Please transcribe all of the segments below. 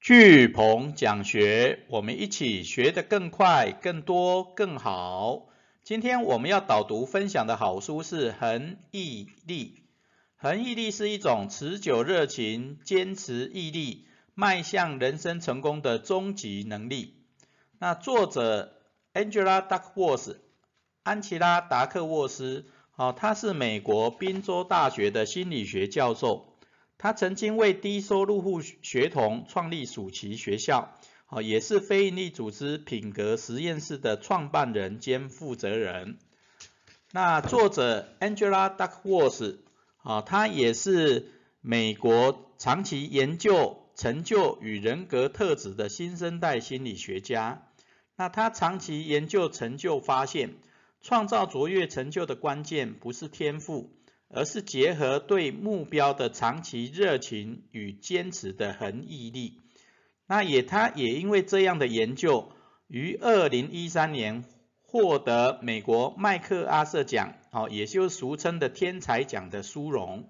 巨鹏讲学，我们一起学得更快、更多、更好。今天我们要导读分享的好书是《恒毅力》。恒毅力是一种持久热情、坚持毅力、迈向人生成功的终极能力。那作者 Angela Duckworth，安琪拉·达克沃斯，哦，他是美国宾州大学的心理学教授。他曾经为低收入户学童创立暑期学校，哦，也是非营利组织品格实验室的创办人兼负责人。那作者 Angela Duckworth，啊，他也是美国长期研究成就与人格特质的新生代心理学家。那他长期研究成就，发现创造卓越成就的关键不是天赋。而是结合对目标的长期热情与坚持的恒毅力。那也，他也因为这样的研究，于二零一三年获得美国麦克阿瑟奖，哦，也就是俗称的天才奖的殊荣。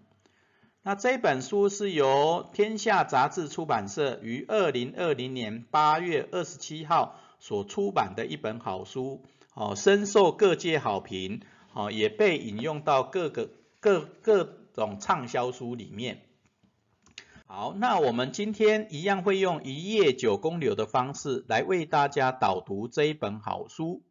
那这本书是由天下杂志出版社于二零二零年八月二十七号所出版的一本好书，哦，深受各界好评，哦，也被引用到各个。各各种畅销书里面，好，那我们今天一样会用一页九公流的方式来为大家导读这一本好书。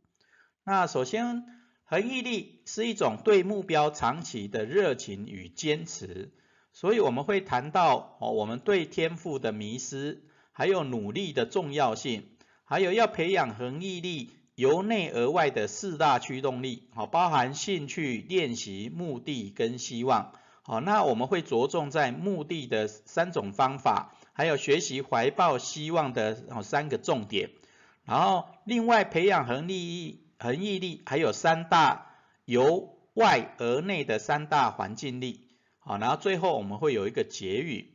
那首先，恒毅力是一种对目标长期的热情与坚持，所以我们会谈到哦，我们对天赋的迷失，还有努力的重要性，还有要培养恒毅力。由内而外的四大驱动力，好，包含兴趣、练习、目的跟希望，好，那我们会着重在目的的三种方法，还有学习怀抱希望的三个重点，然后另外培养恒毅恒毅力，还有三大由外而内的三大环境力，好，然后最后我们会有一个结语。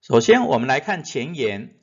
首先我们来看前言，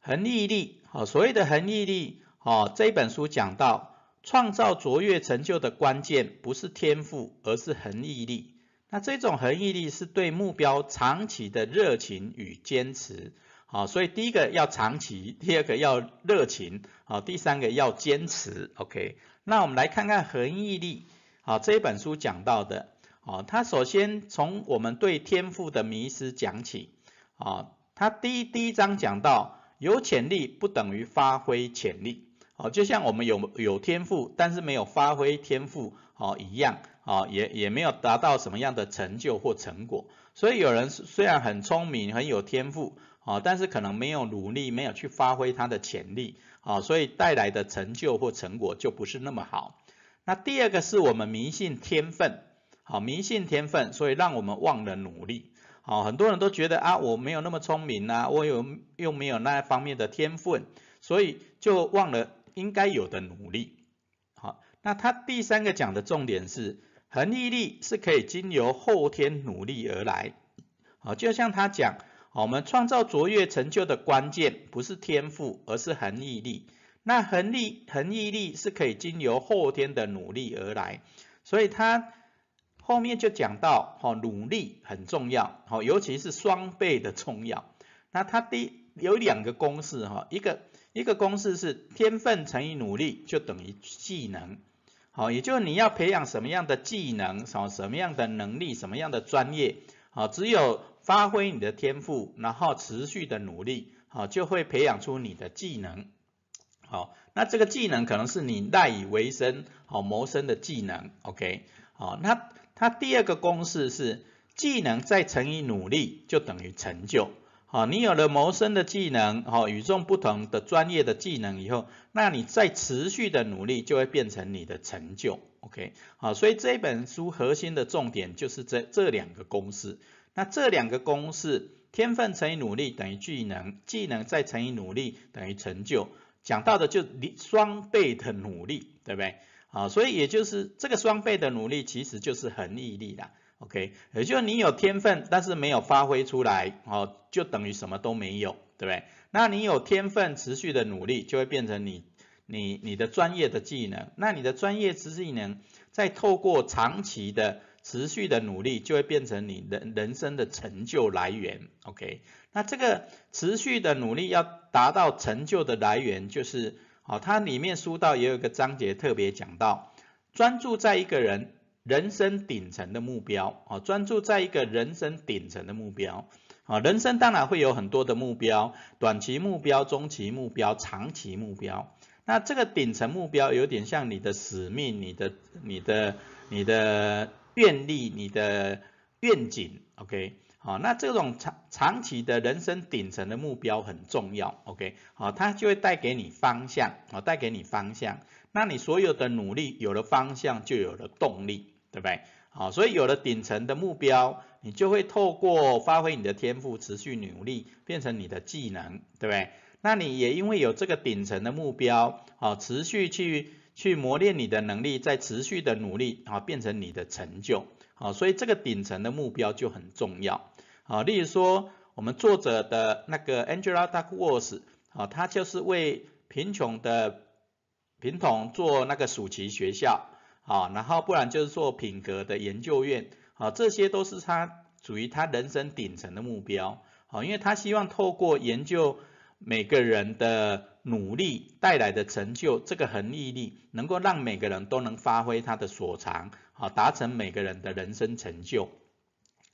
恒毅力，好，所谓的恒毅力。哦，这本书讲到，创造卓越成就的关键不是天赋，而是恒毅力。那这种恒毅力是对目标长期的热情与坚持。好，所以第一个要长期，第二个要热情，好，第三个要坚持。OK，那我们来看看恒毅力。好，这一本书讲到的，哦，它首先从我们对天赋的迷失讲起。啊，它第一第一章讲到，有潜力不等于发挥潜力。好，就像我们有有天赋，但是没有发挥天赋，哦一样，哦也也没有达到什么样的成就或成果。所以有人虽然很聪明，很有天赋，哦，但是可能没有努力，没有去发挥他的潜力，哦，所以带来的成就或成果就不是那么好。那第二个是我们迷信天分，好，迷信天分，所以让我们忘了努力。好，很多人都觉得啊，我没有那么聪明啊，我有又没有那一方面的天分，所以就忘了。应该有的努力，好，那他第三个讲的重点是恒毅力是可以经由后天努力而来，好，就像他讲，我们创造卓越成就的关键不是天赋，而是恒毅力。那恒力恒毅力是可以经由后天的努力而来，所以他后面就讲到，哦，努力很重要，好，尤其是双倍的重要。那他第有两个公式，哈，一个。一个公式是天分乘以努力就等于技能，好，也就是你要培养什么样的技能，什什么样的能力，什么样的专业，好，只有发挥你的天赋，然后持续的努力，好，就会培养出你的技能，好，那这个技能可能是你赖以为生，好谋生的技能，OK，好，那它第二个公式是技能再乘以努力就等于成就。好，你有了谋生的技能，好，与众不同的专业的技能以后，那你再持续的努力就会变成你的成就，OK，好，所以这本书核心的重点就是这这两个公式。那这两个公式，天分乘以努力等于技能，技能再乘以努力等于成就，讲到的就你双倍的努力，对不对？啊，所以也就是这个双倍的努力，其实就是恒毅力啦。OK，也就是你有天分，但是没有发挥出来，哦，就等于什么都没有，对不对？那你有天分，持续的努力，就会变成你你你的专业的技能。那你的专业知识技能，再透过长期的持续的努力就会变成你人人生的成就来源。OK，那这个持续的努力要达到成就的来源，就是好，它里面书到也有一个章节特别讲到，专注在一个人人生顶层的目标，哦，专注在一个人生顶层的目标。啊，人生当然会有很多的目标，短期目标、中期目标、长期目标。那这个顶层目标有点像你的使命、你的、你的、你的愿力、你的愿景。OK，好，那这种长长期的人生顶层的目标很重要。OK，好，它就会带给你方向，啊，带给你方向。那你所有的努力有了方向，就有了动力，对不对？好，所以有了顶层的目标，你就会透过发挥你的天赋，持续努力，变成你的技能，对不对？那你也因为有这个顶层的目标，好，持续去去磨练你的能力，再持续的努力，好，变成你的成就，好，所以这个顶层的目标就很重要，好，例如说我们作者的那个 Angela Duckworth，好，他就是为贫穷的贫童做那个暑期学校。好，然后不然就是做品格的研究院，好，这些都是他属于他人生顶层的目标，好，因为他希望透过研究每个人的努力带来的成就，这个恒毅力能够让每个人都能发挥他的所长，好，达成每个人的人生成就。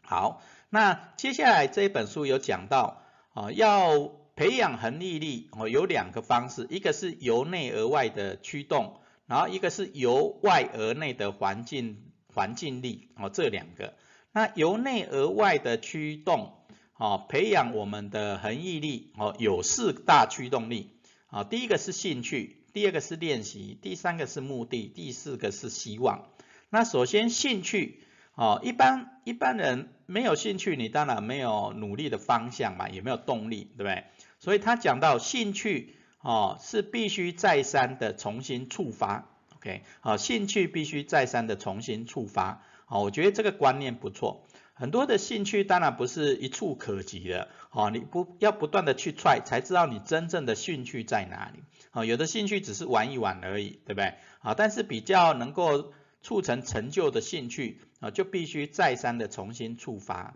好，那接下来这一本书有讲到，啊，要培养恒毅力，哦，有两个方式，一个是由内而外的驱动。然后一个是由外而内的环境环境力哦，这两个，那由内而外的驱动哦，培养我们的恒毅力哦，有四大驱动力啊，第一个是兴趣，第二个是练习，第三个是目的，第四个是希望。那首先兴趣哦，一般一般人没有兴趣，你当然没有努力的方向嘛，也没有动力，对不对？所以他讲到兴趣。哦，是必须再三的重新触发，OK，好，兴趣必须再三的重新触发，好，我觉得这个观念不错。很多的兴趣当然不是一触可及的，哦，你不要不断的去踹，才知道你真正的兴趣在哪里。好，有的兴趣只是玩一玩而已，对不对？好，但是比较能够促成成就的兴趣，啊，就必须再三的重新触发。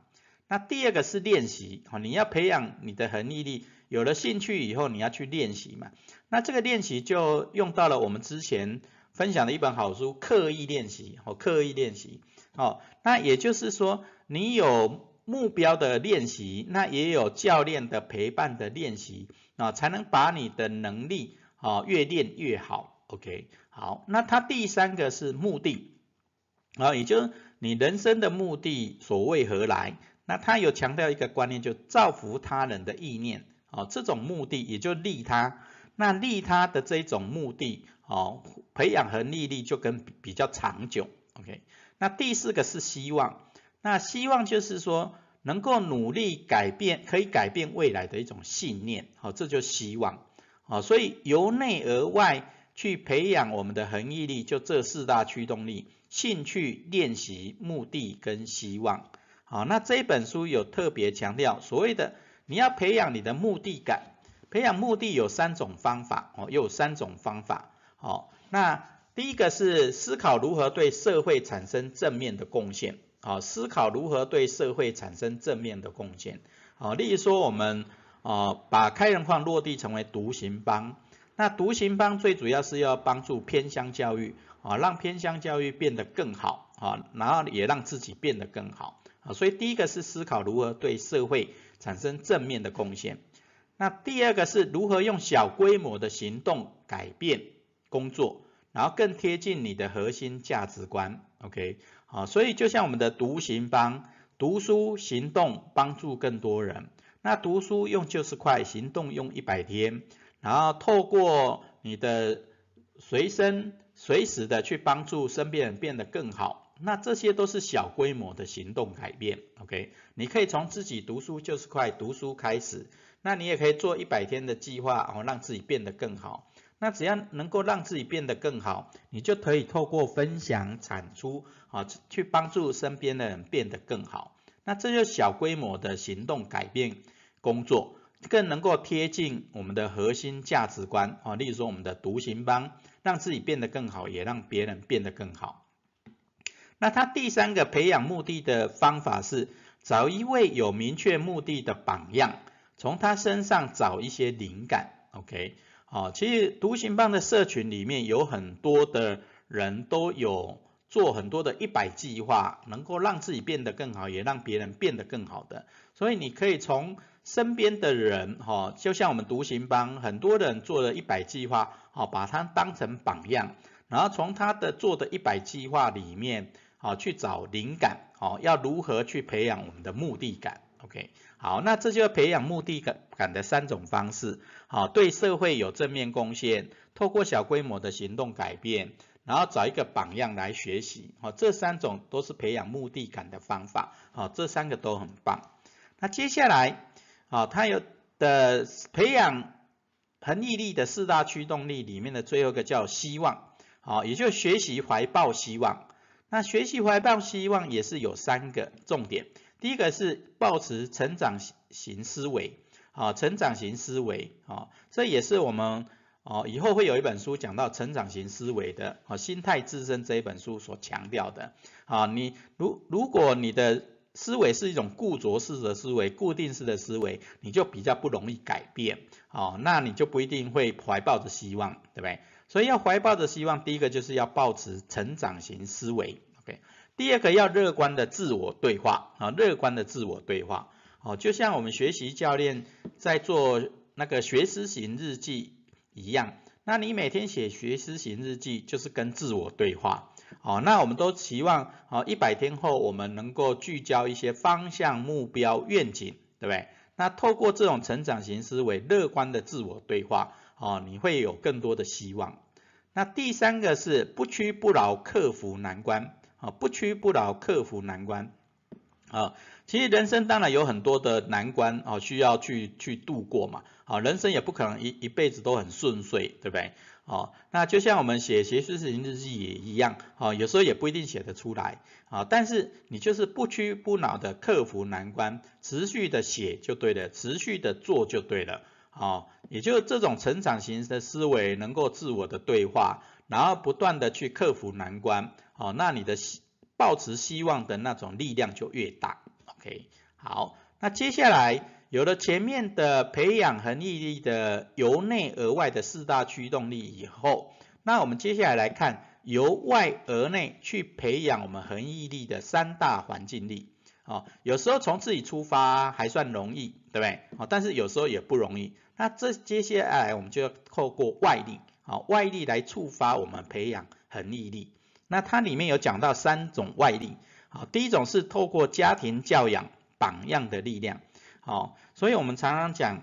那第二个是练习，好，你要培养你的恒毅力。有了兴趣以后，你要去练习嘛？那这个练习就用到了我们之前分享的一本好书《刻意练习》哦，刻意练习哦。那也就是说，你有目标的练习，那也有教练的陪伴的练习啊，才能把你的能力啊越练越好。OK，好，那它第三个是目的啊，也就是你人生的目的所为何来？那他有强调一个观念，就造福他人的意念。哦，这种目的也就利他，那利他的这种目的，哦，培养和毅力就跟比较长久，OK。那第四个是希望，那希望就是说能够努力改变，可以改变未来的一种信念，好，这就希望，好，所以由内而外去培养我们的恒毅力，就这四大驱动力：兴趣、练习、目的跟希望。好，那这本书有特别强调所谓的。你要培养你的目的感，培养目的有三种方法哦，又有三种方法。好，那第一个是思考如何对社会产生正面的贡献。好，思考如何对社会产生正面的贡献。好，例如说我们哦把开人矿落地成为独行帮，那独行帮最主要是要帮助偏乡教育啊，让偏乡教育变得更好啊，然后也让自己变得更好啊。所以第一个是思考如何对社会。产生正面的贡献。那第二个是如何用小规模的行动改变工作，然后更贴近你的核心价值观。OK，好，所以就像我们的独行帮，读书行动帮助更多人。那读书用九十块，行动用一百天，然后透过你的随身随时的去帮助身边人变得更好。那这些都是小规模的行动改变，OK？你可以从自己读书就是快读书开始，那你也可以做一百天的计划，哦，让自己变得更好。那只要能够让自己变得更好，你就可以透过分享产出，啊，去帮助身边的人变得更好。那这就小规模的行动改变工作，更能够贴近我们的核心价值观，啊，例如说我们的独行帮，让自己变得更好，也让别人变得更好。那他第三个培养目的的方法是找一位有明确目的的榜样，从他身上找一些灵感。OK，好，其实独行棒的社群里面有很多的人都有做很多的一百计划，能够让自己变得更好，也让别人变得更好的。所以你可以从身边的人，哈，就像我们独行帮很多人做了一百计划，好，把它当成榜样，然后从他的做的一百计划里面。好，去找灵感，好，要如何去培养我们的目的感？OK，好，那这就是培养目的感感的三种方式，好，对社会有正面贡献，透过小规模的行动改变，然后找一个榜样来学习，好，这三种都是培养目的感的方法，好，这三个都很棒。那接下来，好，它有的培养恒毅力的四大驱动力里面的最后一个叫希望，好，也就学习怀抱希望。那学习怀抱希望也是有三个重点，第一个是保持成长型思维，啊，成长型思维，啊，这也是我们哦以后会有一本书讲到成长型思维的，啊，心态自身这一本书所强调的，啊，你如如果你的思维是一种固着式的思维，固定式的思维，你就比较不容易改变，哦，那你就不一定会怀抱着希望，对不对？所以要怀抱着希望，第一个就是要保持成长型思维，OK。第二个要乐观的自我对话。啊，乐观的自我对话，哦，就像我们学习教练在做那个学思型日记一样，那你每天写学思型日记就是跟自我对话，哦，那我们都期望哦一百天后我们能够聚焦一些方向、目标、愿景，对不对？那透过这种成长型思维、乐观的自我对话，哦，你会有更多的希望。那第三个是不屈不挠克服难关，啊，不屈不挠克服难关，啊，其实人生当然有很多的难关，啊，需要去去度过嘛，啊，人生也不可能一一辈子都很顺遂，对不对？啊，那就像我们写写事情日记也一样，啊，有时候也不一定写得出来，啊，但是你就是不屈不挠的克服难关，持续的写就对了，持续的做就对了。哦，也就是这种成长型的思维，能够自我的对话，然后不断的去克服难关，好，那你的希抱持希望的那种力量就越大。OK，好，那接下来有了前面的培养恒毅力的由内而外的四大驱动力以后，那我们接下来来看由外而内去培养我们恒毅力的三大环境力。好，有时候从自己出发还算容易，对不对？好，但是有时候也不容易。那这接下来我们就要透过外力，好，外力来触发我们培养恒毅力。那它里面有讲到三种外力，好，第一种是透过家庭教养榜样的力量，好，所以我们常常讲，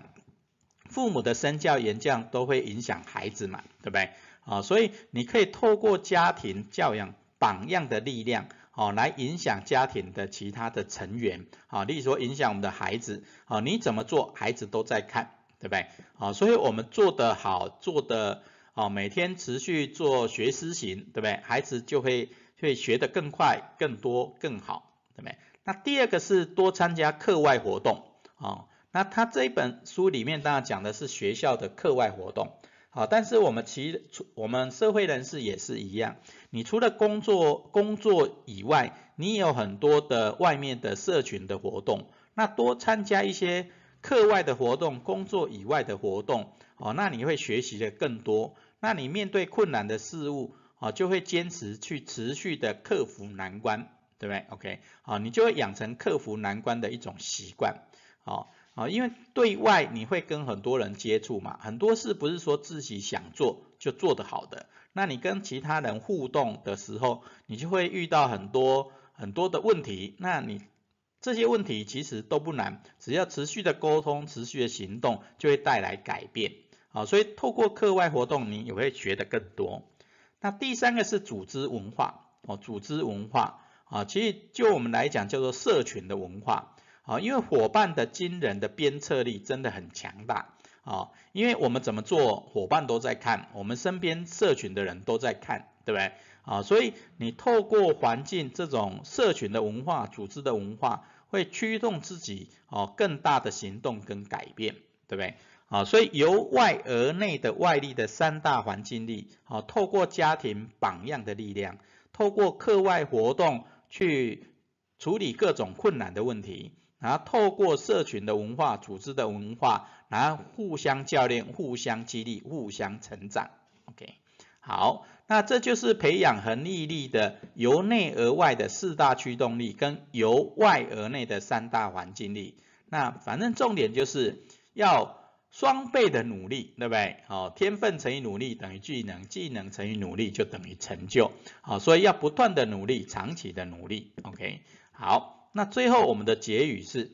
父母的身教言教都会影响孩子嘛，对不对？好，所以你可以透过家庭教养榜样的力量，好，来影响家庭的其他的成员，好，例如说影响我们的孩子，好，你怎么做，孩子都在看。对不对？好，所以我们做得好，做的哦，每天持续做学思行，对不对？孩子就会会学得更快、更多、更好，对不对？那第二个是多参加课外活动，哦，那他这一本书里面当然讲的是学校的课外活动，好，但是我们其除我们社会人士也是一样，你除了工作工作以外，你有很多的外面的社群的活动，那多参加一些。课外的活动，工作以外的活动，哦，那你会学习的更多。那你面对困难的事物，哦，就会坚持去持续的克服难关，对不对？OK，好，你就会养成克服难关的一种习惯，好，好，因为对外你会跟很多人接触嘛，很多事不是说自己想做就做得好的。那你跟其他人互动的时候，你就会遇到很多很多的问题，那你。这些问题其实都不难，只要持续的沟通、持续的行动，就会带来改变。好，所以透过课外活动，你也会学得更多。那第三个是组织文化，哦，组织文化，啊，其实就我们来讲叫做社群的文化，啊，因为伙伴的惊人的鞭策力真的很强大，啊，因为我们怎么做，伙伴都在看，我们身边社群的人都在看，对不对？啊，所以你透过环境这种社群的文化、组织的文化。会驱动自己哦更大的行动跟改变，对不对？啊，所以由外而内的外力的三大环境力，好，透过家庭榜样的力量，透过课外活动去处理各种困难的问题，然后透过社群的文化、组织的文化，然后互相教练、互相激励、互相成长。好，那这就是培养恒毅力的由内而外的四大驱动力，跟由外而内的三大环境力。那反正重点就是要。双倍的努力，对不对？好，天分乘以努力等于技能，技能乘以努力就等于成就。好，所以要不断的努力，长期的努力。OK，好，那最后我们的结语是：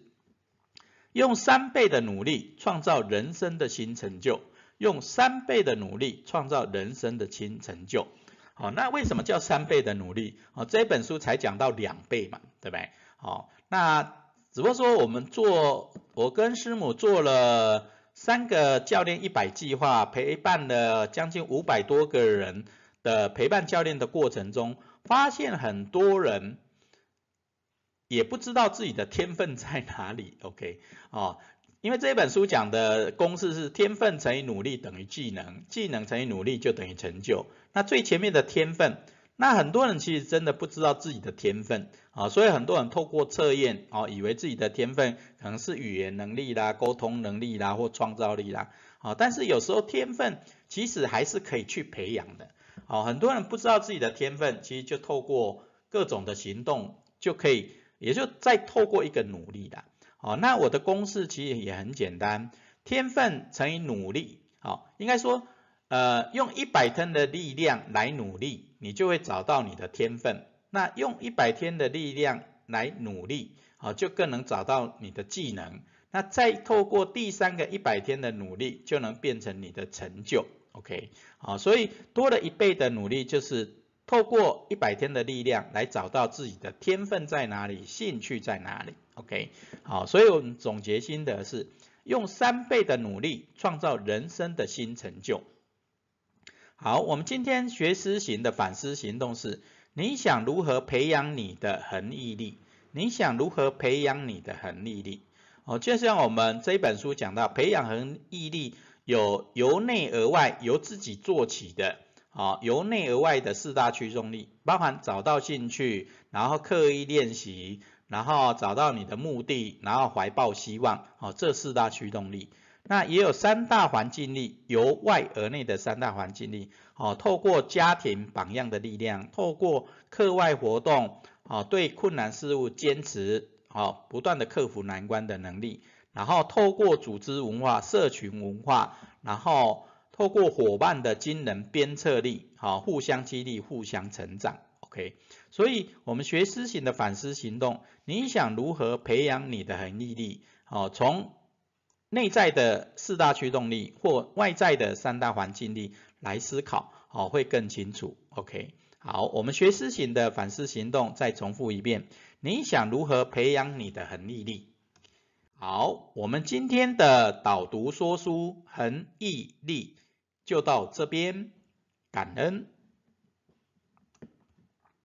用三倍的努力创造人生的新成就，用三倍的努力创造人生的新成就。好，那为什么叫三倍的努力？哦，这本书才讲到两倍嘛，对不对？好，那只不过说我们做，我跟师母做了。三个教练一百计划陪伴了将近五百多个人的陪伴教练的过程中，发现很多人也不知道自己的天分在哪里。OK，哦，因为这本书讲的公式是天分乘以努力等于技能，技能乘以努力就等于成就。那最前面的天分。那很多人其实真的不知道自己的天分啊，所以很多人透过测验啊，以为自己的天分可能是语言能力啦、沟通能力啦或创造力啦，啊，但是有时候天分其实还是可以去培养的，啊，很多人不知道自己的天分，其实就透过各种的行动就可以，也就再透过一个努力啦，哦，那我的公式其实也很简单，天分乘以努力，好，应该说。呃，用一百天的力量来努力，你就会找到你的天分。那用一百天的力量来努力，好，就更能找到你的技能。那再透过第三个一百天的努力，就能变成你的成就。OK，好，所以多了一倍的努力，就是透过一百天的力量来找到自己的天分在哪里，兴趣在哪里。OK，好，所以我们总结心得是，用三倍的努力创造人生的新成就。好，我们今天学思行的反思行动是：你想如何培养你的恒毅力？你想如何培养你的恒毅力？哦，就像我们这一本书讲到，培养恒毅力有由内而外，由自己做起的，啊，由内而外的四大驱动力，包含找到兴趣，然后刻意练习，然后找到你的目的，然后怀抱希望，哦，这四大驱动力。那也有三大环境力，由外而内的三大环境力，哦，透过家庭榜样的力量，透过课外活动，哦，对困难事物坚持，哦，不断的克服难关的能力，然后透过组织文化、社群文化，然后透过伙伴的惊人鞭策力，好，互相激励，互相成长所以我们学思行的反思行动，你想如何培养你的恒毅力？哦，从内在的四大驱动力或外在的三大环境力来思考，哦会更清楚。OK，好，我们学思行的反思行动再重复一遍。你想如何培养你的恒毅力？好，我们今天的导读说书恒毅力就到这边，感恩。